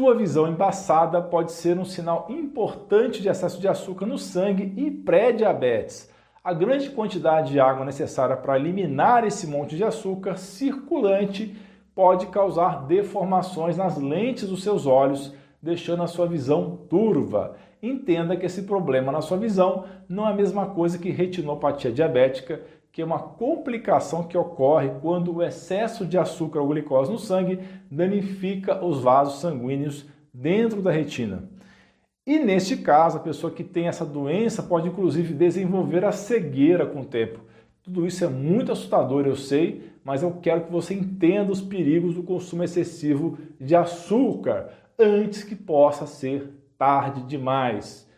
Sua visão embaçada pode ser um sinal importante de excesso de açúcar no sangue e pré-diabetes. A grande quantidade de água necessária para eliminar esse monte de açúcar circulante pode causar deformações nas lentes dos seus olhos, deixando a sua visão turva. Entenda que esse problema na sua visão não é a mesma coisa que retinopatia diabética, que é uma complicação que ocorre quando o excesso de açúcar ou glicose no sangue danifica os vasos sanguíneos dentro da retina. E neste caso, a pessoa que tem essa doença pode inclusive desenvolver a cegueira com o tempo. Tudo isso é muito assustador, eu sei, mas eu quero que você entenda os perigos do consumo excessivo de açúcar antes que possa ser tarde demais.